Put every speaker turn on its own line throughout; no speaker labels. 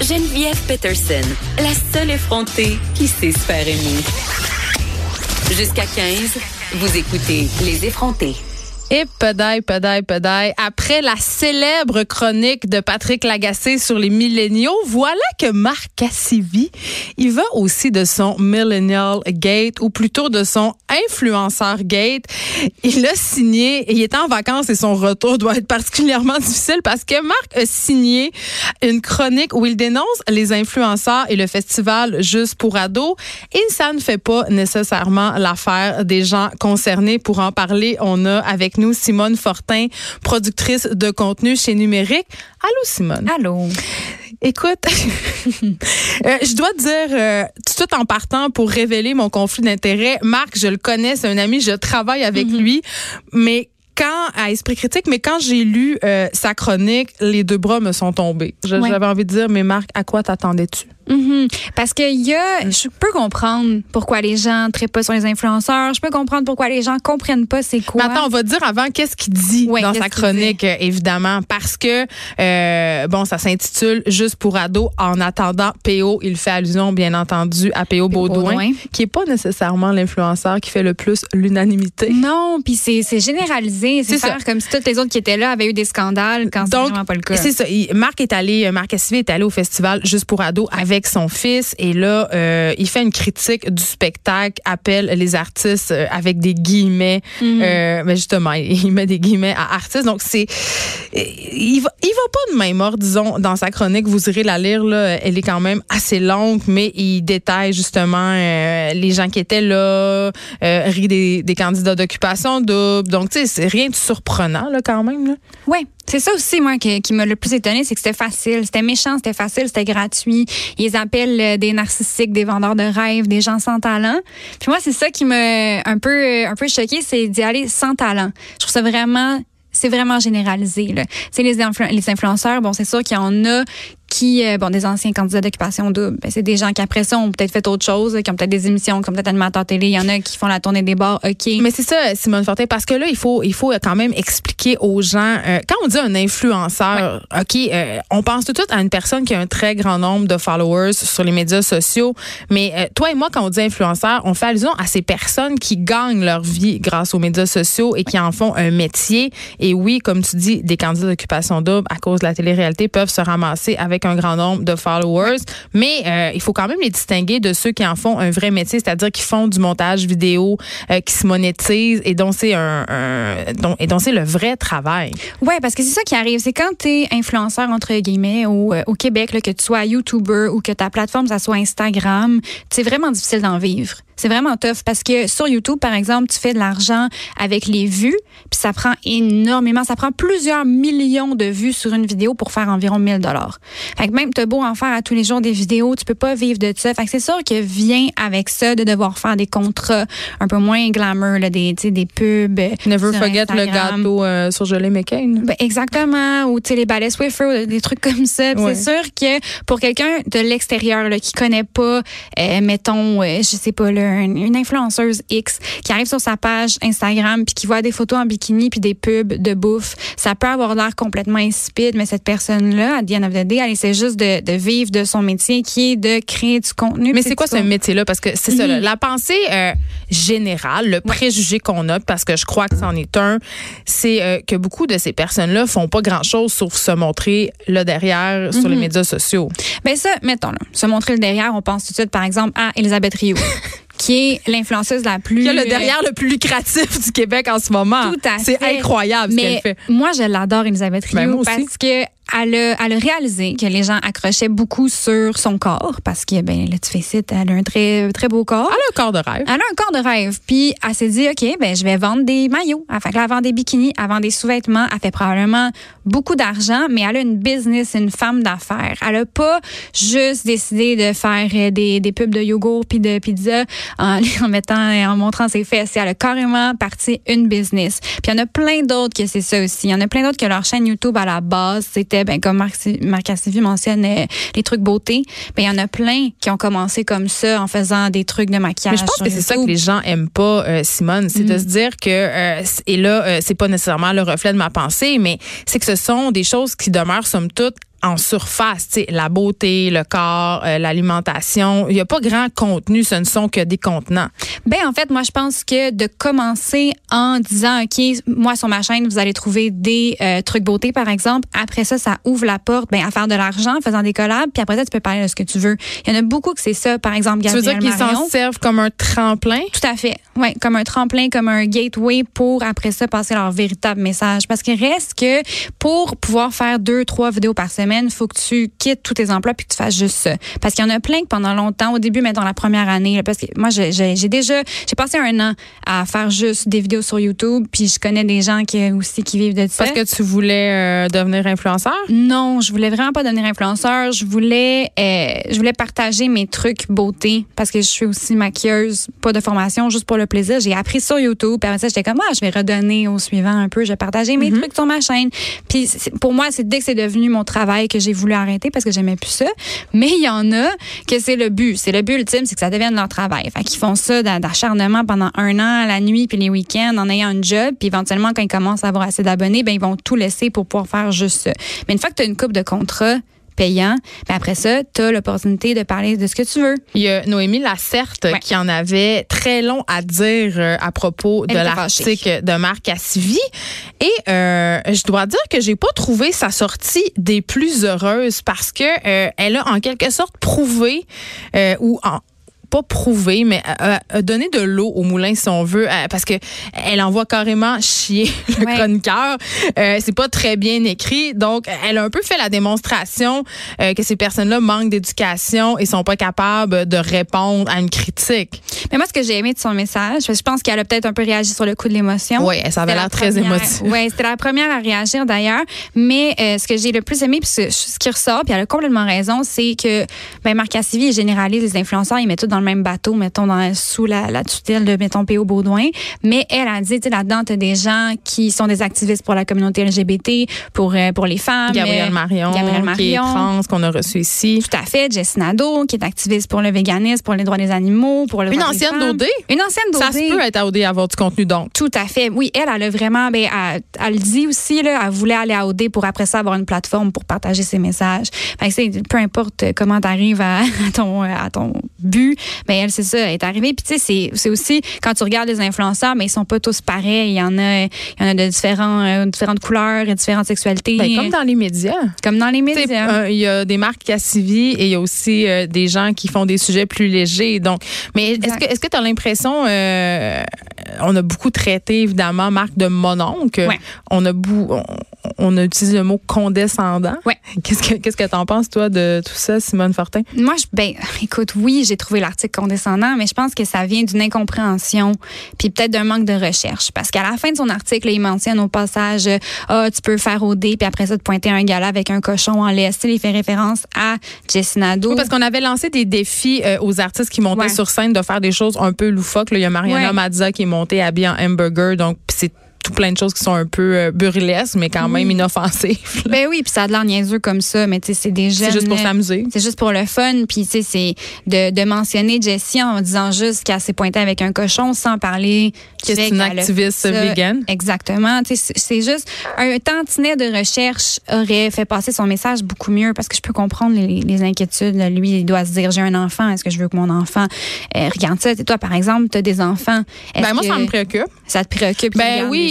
Geneviève Peterson, la seule effrontée qui sait se aimer. Jusqu'à 15, vous écoutez Les effrontés.
Et pedaille, pedaille, pedaille. Après la célèbre chronique de Patrick Lagacé sur les milléniaux, voilà que Marc Cassivi, il va aussi de son Millennial Gate, ou plutôt de son influenceur Gate. Il a signé, il était en vacances et son retour doit être particulièrement difficile parce que Marc a signé une chronique où il dénonce les influenceurs et le festival Juste pour ados. Et ça ne fait pas nécessairement l'affaire des gens concernés. Pour en parler, on a avec nous Simone Fortin, productrice de contenu chez Numérique. Allô, Simone.
Allô.
Écoute, euh, je dois te dire, euh, tout en partant pour révéler mon conflit d'intérêts, Marc, je le connais, c'est un ami, je travaille avec
Mm-hmm.
lui, mais quand à esprit critique, mais quand j'ai lu euh, sa chronique, les deux bras me sont tombés.
Ouais.
J'avais envie de dire, mais Marc, à quoi t'attendais-tu?
Mhm. Parce que y a, je peux comprendre pourquoi les gens ne pas sur les influenceurs. Je peux comprendre pourquoi les gens comprennent pas c'est quoi.
Mais attends, on va dire avant qu'est-ce qu'il dit dans sa chronique, évidemment, parce que euh, bon, ça s'intitule Juste pour ados. En attendant, PO, il fait allusion, bien entendu, à PO Baudouin,
Baudouin.
qui est pas nécessairement l'influenceur qui fait le plus l'unanimité.
Non, puis c'est généralisé. C'est
C'est
faire comme si toutes les autres qui étaient là avaient eu des scandales quand c'est
Donc,
vraiment pas le cas.
c'est ça. Il- Marc est allé, euh, Marc Cassivi est allé au festival juste pour ados avec son fils et là, euh, il fait une critique du spectacle, appelle les artistes euh, avec des guillemets.
Mhm.
Euh, mais justement, il met des guillemets à artistes. Donc c'est, il va, il va pas de main morte, disons, dans sa chronique. Vous irez la lire là. Elle est quand même assez longue, mais il détaille justement euh, les gens qui étaient là, rit des, des candidats d'occupation double. Donc tu sais, rien de surprenant là quand même. Là.
Ouais, c'est ça aussi moi qui, m'a le plus étonné, c'est que c'était facile, c'était méchant, c'était facile, c'était gratuit. Ils appellent euh, des narcissiques, des vendeurs de rêves, des gens sans talent. Puis moi c'est ça qui m'a un peu euh, un peu choqué, c'est d'y aller sans talent. Je trouve ça vraiment c'est vraiment généralisé là. Les les influenceurs, bon c'est sûr qu'il y en a qui, euh, bon, des anciens candidats d'occupation double, ben, c'est des gens qui après ça ont peut-être fait autre chose, qui ont peut-être des émissions, qui ont peut-être animateurs télé. Il y en a qui font la tournée des bars, ok.
Mais c'est ça, Simone Fortin, parce que là, il faut, il faut quand même expliquer aux gens. euh, quand on dit un influenceur, OK, euh, on pense tout de suite à une personne qui a un très grand nombre de followers sur les médias sociaux. Mais euh, toi et moi, quand on dit influenceur, on fait allusion à ces personnes qui gagnent leur vie grâce aux médias sociaux et qui en font un métier. Et oui, comme tu dis, des candidats d'occupation double à cause de la télé-réalité peuvent se ramasser avec un grand nombre de followers. Mais euh, il faut quand même les distinguer de ceux qui en font un vrai métier, c'est-à-dire qui font du montage vidéo, euh, qui se monétisent et dont c'est un, et dont c'est le vrai travail.
Ouais, parce que c'est ça qui arrive. C'est quand tu es influenceur, entre guillemets, au, euh, au Québec, là, que tu sois YouTuber ou que ta plateforme, ça soit Instagram, c'est vraiment difficile d'en vivre. C'est vraiment tough parce que sur YouTube, par exemple, tu fais de l'argent avec les vues, puis ça prend énormément, ça prend plusieurs millions de vues sur une vidéo pour faire environ 1000 dollars. Fait que même t'as beau en faire à tous les jours des vidéos, tu peux pas vivre de ça. Fait que c'est sûr que vient avec ça de devoir faire des contrats un peu moins glamour, là, des, des pubs.
Never forget le gâteau euh, sur gelée McCain.
Ben, exactement, ou tu sais les balais Swiffer, ou des trucs comme ça.
Ouais.
C'est sûr que pour quelqu'un de l'extérieur qui connaît pas, euh, mettons, euh, je sais pas, là, une, une influenceuse X qui arrive sur sa page Instagram puis qui voit des photos en bikini puis des pubs de bouffe, ça peut avoir l'air complètement insipide, mais cette personne-là, à the end of the day, elle essaie juste de, de vivre de son métier qui est de créer du contenu.
Mais c'est quoi ce métier-là? Parce que c'est ça,
Mhm.
là, la pensée euh, générale, le préjugé qu'on a, parce que je crois que c'en est un, c'est euh, que beaucoup de ces personnes-là font pas grand-chose sauf se montrer là derrière sur les
Mhm.
médias sociaux.
Ben ça, mettons là, se montrer le derrière, on pense tout de suite par exemple à Elisabeth Rio, qui est l'influenceuse la plus
Il y a le
euh,
derrière le plus lucratif du Québec en ce moment.
Tout à
C'est
fait.
incroyable ce qu'elle
Mais
fait.
moi, je l'adore, Elisabeth Rio,
Ben,
parce que elle a, elle a réalisé que les gens accrochaient beaucoup sur son corps, parce que, ben, là, tu fais site, elle a un très, très beau corps.
Elle a un corps de rêve.
Elle a un corps de rêve. Puis, elle s'est dit, OK, ben, je vais vendre des maillots. Elle fait que là, elle vend des bikinis, elle vend des sous-vêtements. Elle fait probablement beaucoup d'argent, mais elle a une business, une femme d'affaires. Elle a pas juste décidé de faire euh, des, des pubs de yogourt puis de pizza en, en mettant, en montrant ses fesses. Elle a carrément parti une business. Puis, il y en a plein d'autres que c'est ça aussi. Il y en a plein d'autres que leur chaîne YouTube, à la base, c'était ben, comme Marc, Marc mentionne, euh, les trucs beauté, ben, il y en a plein qui ont commencé comme ça en faisant des trucs de maquillage.
Mais je pense que c'est ça que les gens aiment pas, euh, Simone, c'est de mm. se dire que, euh, et là, c'est pas nécessairement le reflet de ma pensée, mais c'est que ce sont des choses qui demeurent, somme toute, en surface, la beauté, le corps, euh, l'alimentation. Il n'y a pas grand contenu, ce ne sont que des contenants.
Ben en fait, moi je pense que de commencer en disant OK, moi sur ma chaîne, vous allez trouver des euh, trucs beauté par exemple. Après ça, ça ouvre la porte ben, à faire de l'argent en faisant des collabs, puis après ça tu peux parler de ce que tu veux. Il y en a beaucoup que c'est ça, par exemple
Gabriel Tu veux dire qu'ils s'en servent comme un tremplin?
Tout à fait. Ouais, comme un tremplin, comme un gateway pour après ça passer leur véritable message parce qu'il reste que pour pouvoir faire deux trois vidéos par semaine il faut que tu quittes tous tes emplois puis que tu fasses juste ça. Parce qu'il y en a plein que pendant longtemps, au début, mais dans la première année, parce que moi, j'ai déjà, j'ai passé un an à faire juste des vidéos sur YouTube, puis je connais des gens qui aussi qui vivent de ça.
Parce que tu voulais euh, devenir influenceur?
Non, je voulais vraiment pas devenir influenceur. Je voulais, euh, je voulais partager mes trucs beauté parce que je suis aussi maquilleuse, pas de formation, juste pour le plaisir. J'ai appris sur YouTube, puis après ça, j'étais comme, ah, je vais redonner au suivant un peu, je vais partager mes mm-hmm. trucs sur ma chaîne. Puis pour moi, c'est dès que c'est devenu mon travail que j'ai voulu arrêter parce que j'aimais plus ça. Mais il y en a que c'est le but. C'est le but ultime, c'est que ça devienne leur travail. Fait qu'ils font ça d'acharnement pendant un an, la nuit puis les week-ends, en ayant un job. Puis éventuellement, quand ils commencent à avoir assez d'abonnés, ben ils vont tout laisser pour pouvoir faire juste ça. Mais une fois que tu as une coupe de contrat, payant. Mais après ça, tu as l'opportunité de parler de ce que tu veux.
Il y a Noémie Lacerte qui en avait très long à dire euh, à propos de l'article de Marc Cassivi. Et euh, je dois dire que j'ai pas trouvé sa sortie des plus heureuses parce que euh, elle a en quelque sorte prouvé ou en, pas prouvé, mais a, donné de l'eau au moulin, si on veut, parce que elle envoie carrément chier le chroniqueur. Euh, c'est pas très bien écrit. Donc, elle a un peu fait la démonstration euh, que ces personnes-là manquent d'éducation et sont pas capables de répondre à une critique.
Mais moi, ce que j'ai aimé de son message, je pense qu'elle a peut-être un peu réagi sur le coup de l'émotion.
Oui, ça avait l'air très émotive.
Oui, c'était la première à réagir d'ailleurs. Mais euh, ce que j'ai le plus aimé, puis ce, qui ressort, puis elle a complètement raison, c'est que ben, Marc Cassivi généralise les influenceurs, ils mettent tout dans le même bateau, mettons, dans, sous la, tutelle de, mettons, P.O. Baudouin. Mais elle a dit, tu sais, là-dedans, tu des gens qui sont des activistes pour la communauté LGBT, pour, euh, pour les femmes.
Gabrielle Marion, Gabrielle Marion, qui est trans, qu'on a reçu ici.
Tout à fait. Jess Nadeau, qui est activiste pour le véganisme, pour les droits des animaux, pour le
Une ancienne d'OD.
Une ancienne d'OD.
Ça se peut être à OD avoir du contenu, donc.
Tout à fait. Oui, elle, elle a vraiment, ben, elle, elle dit aussi, là, elle voulait aller à OD pour après ça avoir une plateforme pour partager ses messages. Fait peu importe comment tu arrives à, ton, à ton but, mais ben, elle, c'est ça, elle est arrivée. Puis, tu sais, c'est aussi, quand tu regardes les influenceurs, mais ils sont pas tous pareils. Il y en a, il y en a de différents, euh, différentes couleurs et différentes sexualités.
Ben, comme dans les médias.
Comme dans les médias.
Euh, il y a des marques Cassivi et il y a aussi euh, des gens qui font des sujets plus légers. Donc, mais est-ce que, est-ce que tu as l'impression, on a beaucoup traité, évidemment, marque de mononcle. On a beaucoup, on, a utilisé le mot condescendant.
Ouais.
Qu'est-ce que, qu'est-ce que t'en penses, toi, de tout ça, Simone Fortin?
Moi, je, ben, écoute, oui, j'ai trouvé l'article condescendant, mais je pense que ça vient d'une incompréhension, puis peut-être d'un manque de recherche. Parce qu'à la fin de son article, il mentionne au passage, ah, tu peux faire OD, puis après ça, te pointer un gala avec un cochon en laisse. Il fait référence à Jessinado.
Oui, parce qu'on avait lancé des défis euh, aux artistes qui montaient sur scène de faire des choses un peu loufoques. Il y a Mariana Mazza qui est montée habillée en hamburger, donc c'est tout plein de choses qui sont un peu euh, burlesques, mais quand même inoffensives.
Ben oui, puis ça a de l'air niaiseux comme ça, mais tu sais, c'est des
C'est juste pour s'amuser.
C'est juste pour le fun, puis tu sais, c'est de, de, mentionner Jessie en disant juste qu'elle s'est pointée avec un cochon sans parler
que c'est une activiste vegan.
Exactement. Tu sais, c'est juste un tantinet de recherche aurait fait passer son message beaucoup mieux parce que je peux comprendre les, les inquiétudes. Lui, il doit se dire j'ai un enfant, est-ce que je veux que mon enfant euh, regarde ça? Toi, par exemple, tu as des enfants.
Ben moi, ça me préoccupe.
Ça te préoccupe?
Ben oui,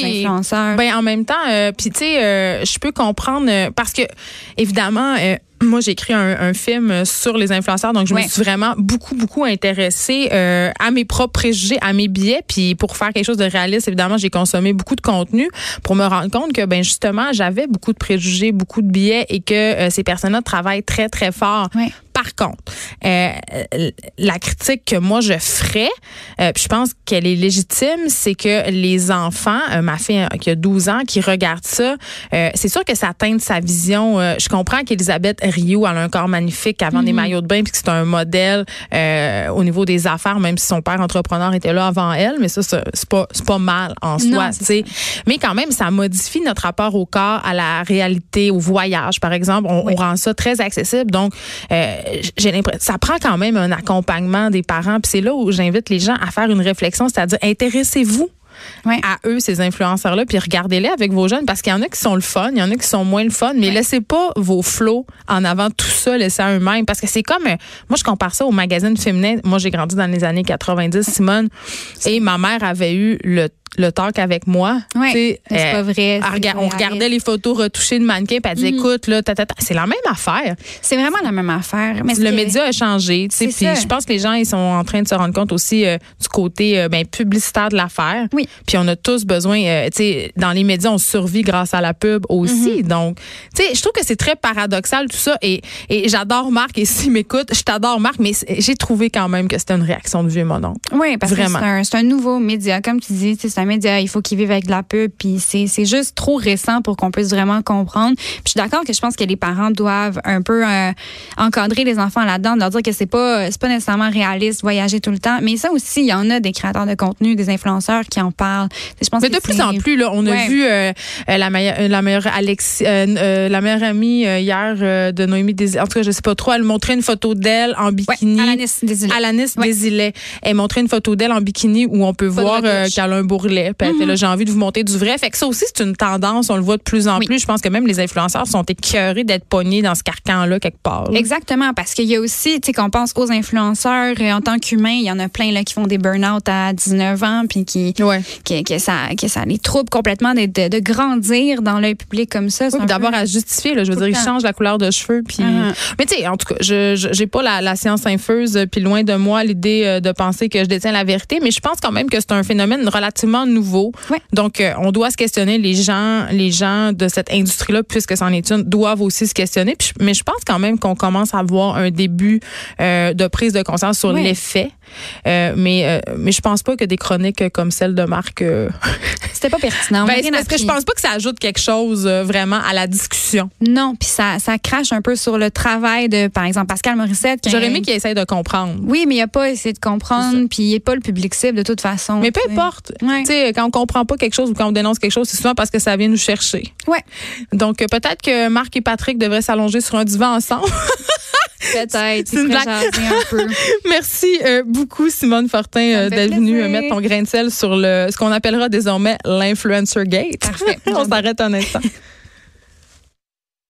ben en même temps, euh, puis tu sais, euh, je peux comprendre euh, parce que évidemment. moi, j'ai écrit un, film sur les influenceurs, donc je me suis vraiment beaucoup, beaucoup intéressée à mes propres préjugés, à mes biais. Puis pour faire quelque chose de réaliste, évidemment, j'ai consommé beaucoup de contenu pour me rendre compte que, ben justement, j'avais beaucoup de préjugés, beaucoup de biais et que ces personnes-là travaillent très, très fort Par contre, euh, la critique que moi je ferais, euh, puis je pense qu'elle est légitime, c'est que les enfants, euh, ma fille qui a 12 ans, qui regarde ça, c'est sûr que ça teinte sa vision. je comprends qu'Elisabeth Rio a un corps magnifique avant des mhm. maillots de bain, puis que c'est un modèle au niveau des affaires, même si son père entrepreneur était là avant elle, mais ça, c'est pas, pas mal en soi. Mais quand même, ça modifie notre rapport au corps, à la réalité, au voyage, par exemple. On, on rend ça très accessible. Donc, j'ai l'impression, ça prend quand même un accompagnement des parents. Puis c'est là où j'invite les gens à faire une réflexion, c'est-à-dire intéressez-vous à eux, ces influenceurs-là, puis regardez-les avec vos jeunes parce qu'il y en a qui sont le fun, il y en a qui sont moins le fun, mais laissez pas vos flots en avant tout ça, laissez à eux-mêmes parce que c'est comme, euh, moi je compare ça au magazine féminin. Moi j'ai grandi dans les années 90, Simone, et ma mère avait eu le le talk avec moi.
c'est pas euh, vrai.
on regardait les photos retouchées de mannequins, puis elle disait, mm. écoute, là, c'est la même affaire.
C'est vraiment la même affaire.
Mais le média a changé, puis je pense que les gens, ils sont en train de se rendre compte aussi euh, du côté euh, ben, publicitaire de l'affaire.
Oui.
Puis on a tous besoin, tu sais, dans les médias, on survit grâce à la pub aussi. Mm-hmm. Donc, tu sais, je trouve que c'est très paradoxal tout ça. Et, et j'adore Marc, et s'il m'écoute, je t'adore Marc, mais j'ai trouvé quand même que c'était une réaction de vieux mon oncle.
Oui, parce que c'est un, nouveau média, comme tu dis, c'est un média, il faut qu'ils vivent avec de la pub, puis c'est, c'est juste trop récent pour qu'on puisse vraiment comprendre. Puis je suis d'accord que je pense que les parents doivent un peu euh, encadrer les enfants là-dedans, leur dire que c'est pas c'est pas nécessairement réaliste voyager tout le temps, mais ça aussi il y en a des créateurs de contenu, des influenceurs qui en parlent.
Je pense mais de plus en plus là, on a vu euh, euh, la meilleure la meilleure Alex la meilleure amie hier de Noémie Desilets. En tout cas, je sais pas trop, elle montrait une photo d'elle en bikini.
Alanis Desilets.
Alanis Desilets. Elle montrait une photo d'elle en bikini où on peut voir qu'elle a un bourrelet là, j'ai envie de vous monter du vrai. Fait que ça aussi, c'est une tendance. On le voit de plus en plus. Je pense que même les influenceurs sont écœurés d'être pognés dans ce carcan-là quelque part.
Exactement. Parce qu'il y a aussi, tu sais, qu'on pense aux influenceurs euh, en tant qu'humains, il y en a plein là, qui font des burn-out à 19 ans puis qui, que, ça, que ça les trouble complètement de, de, grandir dans l'œil public comme ça.
Oui, D'abord à justifier. Là, je veux dire, ils changent la couleur de cheveux. Puis... Uh-huh. Mais tu sais, en tout cas, je j'ai pas la, science infuse puis loin de moi l'idée euh, de penser que je détiens la vérité. Mais je pense quand même que c'est un phénomène relativement nouveau. Donc, euh, on doit se questionner. Les gens, les gens de cette industrie-là, puisque c'en est une, doivent aussi se questionner. mais je pense quand même qu'on commence à voir un début euh, de prise de conscience sur l'effet. Euh, mais mais je pense pas que des chroniques comme celle de Marc.
C'était pas pertinent.
Ben, parce que je pense pas que ça ajoute quelque chose vraiment à la discussion.
Non, puis ça, ça crache un peu sur le travail de, par exemple, Pascal Morissette.
J'aurais aimé qu'il essaye de comprendre.
Oui, mais il a pas essayé de comprendre, puis il est pas le public cible de toute façon.
Mais peu importe. Sais, quand on comprend pas quelque chose ou quand on dénonce quelque chose, c'est souvent parce que ça vient nous chercher.
Ouais.
Donc, euh, peut-être que Marc et Patrick devraient s'allonger sur un divan ensemble.
Peut-être. C'est une un peu.
Merci euh, beaucoup, Simone Fortin, euh, d'être venue mettre ton grain de sel sur le, ce qu'on appellera désormais l'influencer gate.
Parfait.
on s'arrête un instant.